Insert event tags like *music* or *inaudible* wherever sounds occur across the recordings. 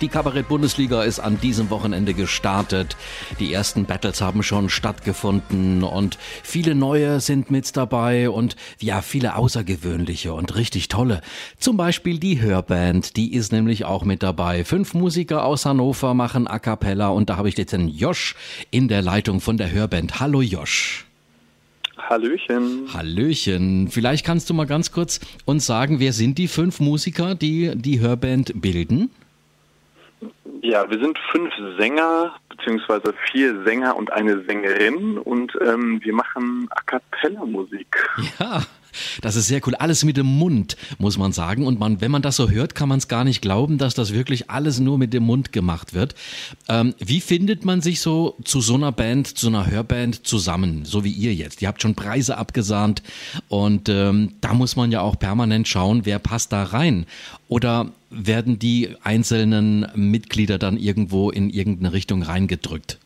Die Kabarett-Bundesliga ist an diesem Wochenende gestartet. Die ersten Battles haben schon stattgefunden und viele neue sind mit dabei und ja, viele außergewöhnliche und richtig tolle. Zum Beispiel die Hörband, die ist nämlich auch mit dabei. Fünf Musiker aus Hannover machen A Cappella und da habe ich jetzt den Josh in der Leitung von der Hörband. Hallo Josh. Hallöchen. Hallöchen. Vielleicht kannst du mal ganz kurz uns sagen, wer sind die fünf Musiker, die die Hörband bilden? Ja, wir sind fünf Sänger, beziehungsweise vier Sänger und eine Sängerin und ähm, wir machen A Cappella Musik. Ja, das ist sehr cool. Alles mit dem Mund, muss man sagen. Und man, wenn man das so hört, kann man es gar nicht glauben, dass das wirklich alles nur mit dem Mund gemacht wird. Ähm, wie findet man sich so zu so einer Band, zu einer Hörband zusammen, so wie ihr jetzt? Ihr habt schon Preise abgesahnt und ähm, da muss man ja auch permanent schauen, wer passt da rein. Oder werden die einzelnen Mitglieder dann irgendwo in irgendeine Richtung reingedrückt?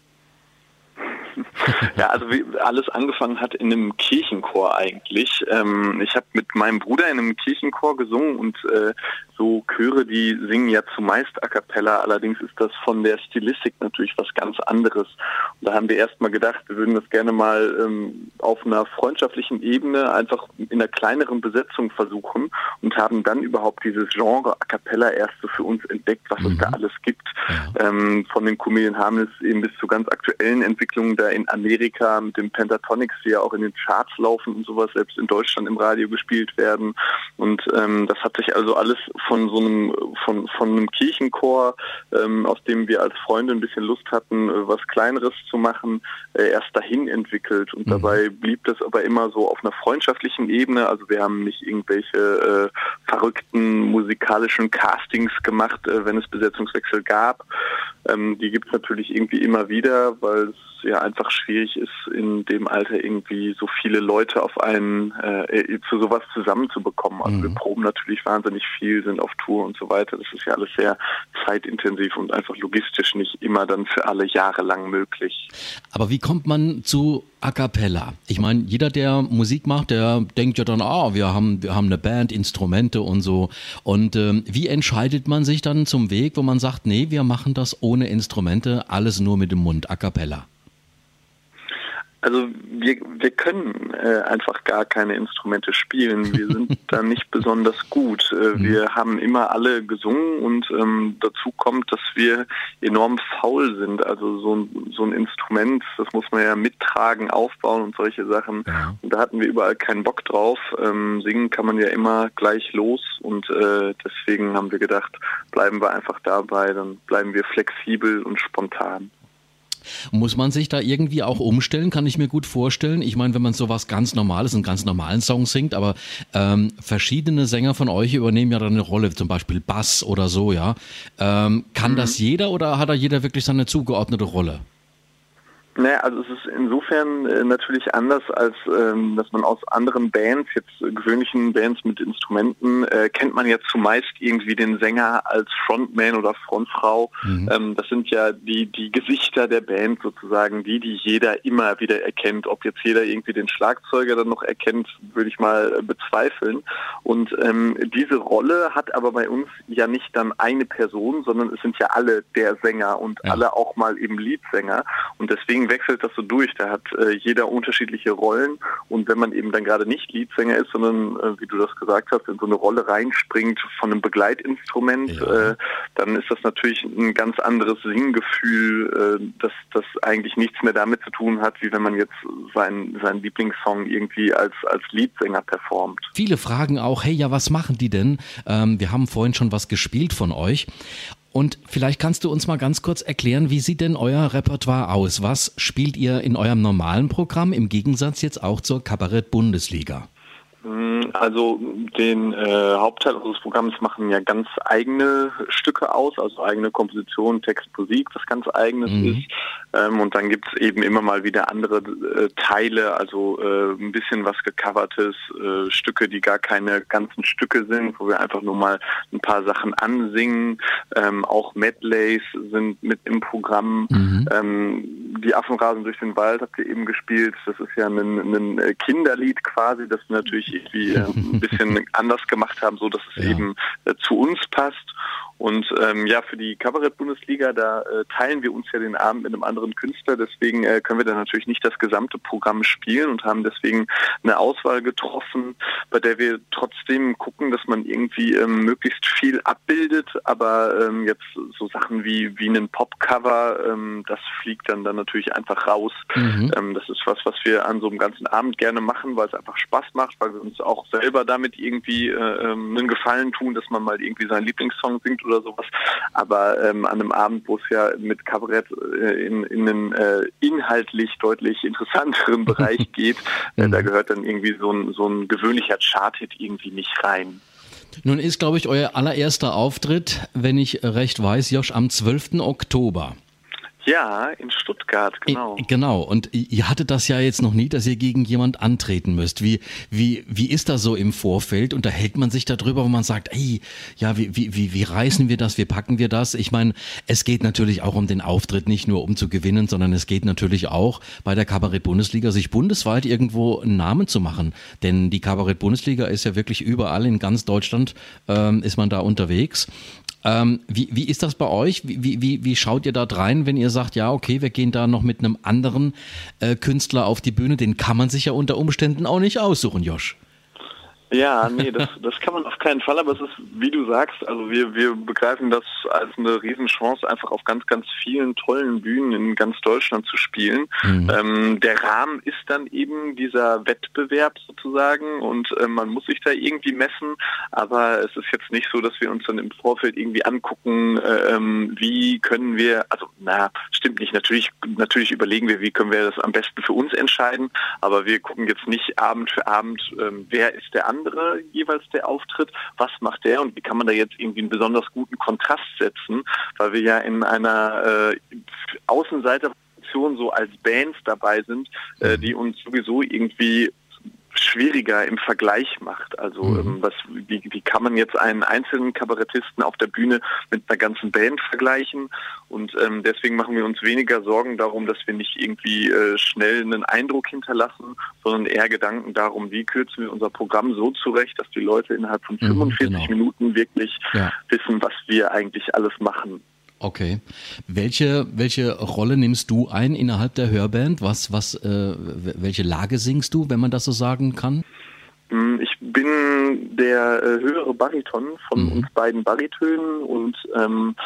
*laughs* ja, also wie alles angefangen hat in einem Kirchenchor eigentlich. Ähm, ich habe mit meinem Bruder in einem Kirchenchor gesungen und äh, so Chöre, die singen ja zumeist a cappella, allerdings ist das von der Stilistik natürlich was ganz anderes. Und da haben wir erstmal gedacht, wir würden das gerne mal ähm, auf einer freundschaftlichen Ebene einfach in einer kleineren Besetzung versuchen und haben dann überhaupt dieses Genre a cappella erst so für uns entdeckt, was mhm. es da mhm. alles gibt. Ähm, von den Comedian Harmless eben bis zu ganz aktuellen Entwicklungen da in Amerika mit den Pentatonics, die ja auch in den Charts laufen und sowas, selbst in Deutschland im Radio gespielt werden. Und ähm, das hat sich also alles von so einem, von, von einem Kirchenchor, ähm, aus dem wir als Freunde ein bisschen Lust hatten, äh, was Kleineres zu machen, äh, erst dahin entwickelt. Und mhm. dabei blieb das aber immer so auf einer freundschaftlichen Ebene. Also wir haben nicht irgendwelche äh, verrückten musikalischen Castings gemacht, äh, wenn es Besetzungswechsel gab. Ähm, die gibt es natürlich irgendwie immer wieder, weil es ja einfach schwierig ist, in dem Alter irgendwie so viele Leute auf einen äh, zu sowas zusammenzubekommen. Also mhm. wir proben natürlich wahnsinnig viel, sind auf Tour und so weiter. Das ist ja alles sehr zeitintensiv und einfach logistisch nicht immer dann für alle Jahre lang möglich. Aber wie kommt man zu A cappella? Ich meine, jeder, der Musik macht, der denkt ja dann, ah, wir haben, wir haben eine Band, Instrumente und so. Und ähm, wie entscheidet man sich dann zum Weg, wo man sagt, nee, wir machen das ohne Instrumente, alles nur mit dem Mund, A cappella? Also wir, wir können äh, einfach gar keine Instrumente spielen. Wir sind *laughs* da nicht besonders gut. Äh, mhm. wir haben immer alle gesungen und ähm, dazu kommt, dass wir enorm faul sind. Also so ein, so ein Instrument, das muss man ja mittragen, aufbauen und solche Sachen. Ja. Und da hatten wir überall keinen Bock drauf. Ähm, singen kann man ja immer gleich los und äh, deswegen haben wir gedacht, bleiben wir einfach dabei, dann bleiben wir flexibel und spontan. Muss man sich da irgendwie auch umstellen? Kann ich mir gut vorstellen. Ich meine, wenn man sowas ganz Normales, einen ganz normalen Song singt, aber ähm, verschiedene Sänger von euch übernehmen ja dann eine Rolle, zum Beispiel Bass oder so, ja. Ähm, kann mhm. das jeder oder hat da jeder wirklich seine zugeordnete Rolle? Naja, also es ist insofern äh, natürlich anders, als ähm, dass man aus anderen Bands, jetzt äh, gewöhnlichen Bands mit Instrumenten, äh, kennt man ja zumeist irgendwie den Sänger als Frontman oder Frontfrau. Mhm. Ähm, das sind ja die, die Gesichter der Band sozusagen, die, die jeder immer wieder erkennt. Ob jetzt jeder irgendwie den Schlagzeuger dann noch erkennt, würde ich mal bezweifeln. Und ähm, diese Rolle hat aber bei uns ja nicht dann eine Person, sondern es sind ja alle der Sänger und ja. alle auch mal eben Leadsänger. Und deswegen deswegen wechselt das so durch. Da hat äh, jeder unterschiedliche Rollen und wenn man eben dann gerade nicht Leadsänger ist, sondern äh, wie du das gesagt hast, in so eine Rolle reinspringt von einem Begleitinstrument, ja. äh, dann ist das natürlich ein ganz anderes Singgefühl, äh, das, das eigentlich nichts mehr damit zu tun hat, wie wenn man jetzt seinen, seinen Lieblingssong irgendwie als, als Leadsänger performt. Viele fragen auch, hey, ja, was machen die denn? Ähm, wir haben vorhin schon was gespielt von euch. Und vielleicht kannst du uns mal ganz kurz erklären, wie sieht denn euer Repertoire aus? Was spielt ihr in eurem normalen Programm im Gegensatz jetzt auch zur Kabarett-Bundesliga? Mm, also den äh, Hauptteil unseres Programms machen ja ganz eigene Stücke aus, also eigene Komposition, Text, Musik, was ganz eigenes mhm. ist. Ähm, und dann gibt es eben immer mal wieder andere äh, Teile, also äh, ein bisschen was gecovertes, äh, Stücke, die gar keine ganzen Stücke sind, wo wir einfach nur mal ein paar Sachen ansingen. Ähm, auch Medleys sind mit im Programm. Mhm. Ähm, die Affen rasen durch den Wald habt ihr eben gespielt. Das ist ja ein, ein Kinderlied quasi, das natürlich irgendwie äh, ein bisschen *laughs* anders gemacht haben, so dass es ja. eben äh, zu uns passt. Und ähm, ja, für die Kabarett-Bundesliga, da äh, teilen wir uns ja den Abend mit einem anderen Künstler. Deswegen äh, können wir da natürlich nicht das gesamte Programm spielen und haben deswegen eine Auswahl getroffen, bei der wir trotzdem gucken, dass man irgendwie ähm, möglichst viel abbildet, aber ähm, jetzt so Sachen wie, wie einen Popcover, ähm, das fliegt dann, dann natürlich einfach raus. Mhm. Ähm, das ist was, was wir an so einem ganzen Abend gerne machen, weil es einfach Spaß macht, weil wir uns auch selber damit irgendwie äh, ähm, einen Gefallen tun, dass man mal irgendwie seinen Lieblingssong singt oder sowas. Aber ähm, an einem Abend, wo es ja mit Kabarett äh, in, in einen äh, inhaltlich deutlich interessanteren *laughs* Bereich geht, äh, da mhm. gehört dann irgendwie so ein, so ein gewöhnlicher Chart-Hit irgendwie nicht rein. Nun ist, glaube ich, euer allererster Auftritt, wenn ich recht weiß, Josch, am 12. Oktober. Ja, in Stuttgart, genau. Genau. Und ihr hattet das ja jetzt noch nie, dass ihr gegen jemand antreten müsst. Wie, wie, wie ist das so im Vorfeld? Unterhält man sich darüber, wo man sagt, ey, ja, wie, wie, wie, wie reißen wir das? Wie packen wir das? Ich meine, es geht natürlich auch um den Auftritt, nicht nur um zu gewinnen, sondern es geht natürlich auch bei der Kabarett-Bundesliga, sich bundesweit irgendwo einen Namen zu machen. Denn die Kabarett-Bundesliga ist ja wirklich überall in ganz Deutschland, ähm, ist man da unterwegs. Ähm, wie, wie ist das bei euch? Wie, wie, wie schaut ihr da rein, wenn ihr sagt, ja, okay, wir gehen da noch mit einem anderen äh, Künstler auf die Bühne? Den kann man sich ja unter Umständen auch nicht aussuchen, Josh. Ja, nee, das, das kann man auf keinen Fall, aber es ist, wie du sagst, also wir, wir begreifen das als eine Riesenchance, einfach auf ganz, ganz vielen tollen Bühnen in ganz Deutschland zu spielen. Mhm. Ähm, der Rahmen ist dann eben dieser Wettbewerb sozusagen und äh, man muss sich da irgendwie messen, aber es ist jetzt nicht so, dass wir uns dann im Vorfeld irgendwie angucken, äh, ähm, wie können wir, also na, stimmt nicht, natürlich, natürlich überlegen wir, wie können wir das am besten für uns entscheiden, aber wir gucken jetzt nicht Abend für Abend, äh, wer ist der andere andere jeweils der Auftritt, was macht der und wie kann man da jetzt irgendwie einen besonders guten Kontrast setzen, weil wir ja in einer äh, Außenseiterfunktion so als Bands dabei sind, äh, die uns sowieso irgendwie schwieriger im Vergleich macht. Also mhm. ähm, was, wie, wie kann man jetzt einen einzelnen Kabarettisten auf der Bühne mit einer ganzen Band vergleichen? Und ähm, deswegen machen wir uns weniger Sorgen darum, dass wir nicht irgendwie äh, schnell einen Eindruck hinterlassen, sondern eher Gedanken darum, wie kürzen wir unser Programm so zurecht, dass die Leute innerhalb von 45 mhm, genau. Minuten wirklich ja. wissen, was wir eigentlich alles machen. Okay. Welche, welche Rolle nimmst du ein innerhalb der Hörband? Was, was, äh, welche Lage singst du, wenn man das so sagen kann? Hm, ich bin der äh, höhere Bariton von mhm. uns beiden Baritönen und ähm,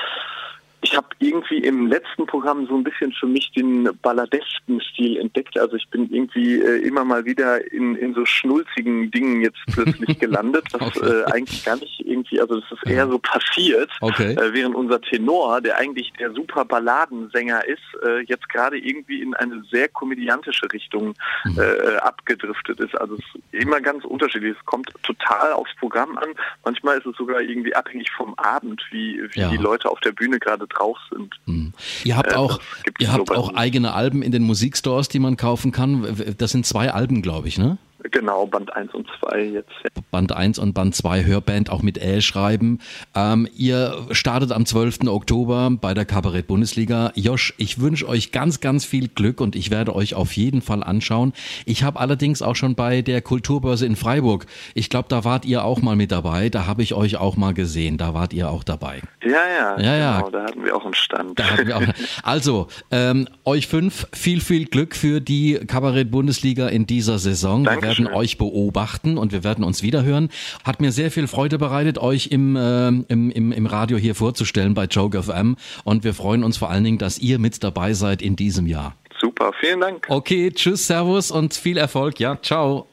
ich habe irgendwie im letzten Programm so ein bisschen für mich den balladesken Stil entdeckt. Also ich bin irgendwie äh, immer mal wieder in, in so schnulzigen Dingen jetzt plötzlich *laughs* gelandet, was okay. äh, eigentlich gar nicht irgendwie, also das ist eher so passiert, okay. äh, während unser Tenor, der eigentlich der super Balladensänger ist, äh, jetzt gerade irgendwie in eine sehr komödiantische Richtung mhm. Äh, abgedriftet ist. Also es ist immer ganz unterschiedlich. Es kommt total aufs Programm an. Manchmal ist es sogar irgendwie abhängig vom Abend, wie, wie ja. die Leute auf der Bühne gerade drauf sind. Hm. Ihr habt äh, auch, ihr habt auch eigene Alben in den Musikstores, die man kaufen kann. Das sind zwei Alben, glaube ich, ne? Genau, Band 1 und 2 jetzt. Band 1 und Band 2 Hörband, auch mit L schreiben. Ähm, ihr startet am 12. Oktober bei der Kabarett Bundesliga. Josch, ich wünsche euch ganz, ganz viel Glück und ich werde euch auf jeden Fall anschauen. Ich habe allerdings auch schon bei der Kulturbörse in Freiburg, ich glaube, da wart ihr auch mal mit dabei. Da habe ich euch auch mal gesehen. Da wart ihr auch dabei. Ja, ja. Ja, ja. Genau, da hatten wir auch einen Stand. Auch, *laughs* also, ähm, euch fünf, viel, viel Glück für die Kabarett Bundesliga in dieser Saison. Danke werden euch beobachten und wir werden uns wiederhören. Hat mir sehr viel Freude bereitet, euch im, äh, im, im, im Radio hier vorzustellen bei Joke FM und wir freuen uns vor allen Dingen, dass ihr mit dabei seid in diesem Jahr. Super, vielen Dank. Okay, tschüss, Servus und viel Erfolg. Ja, ciao.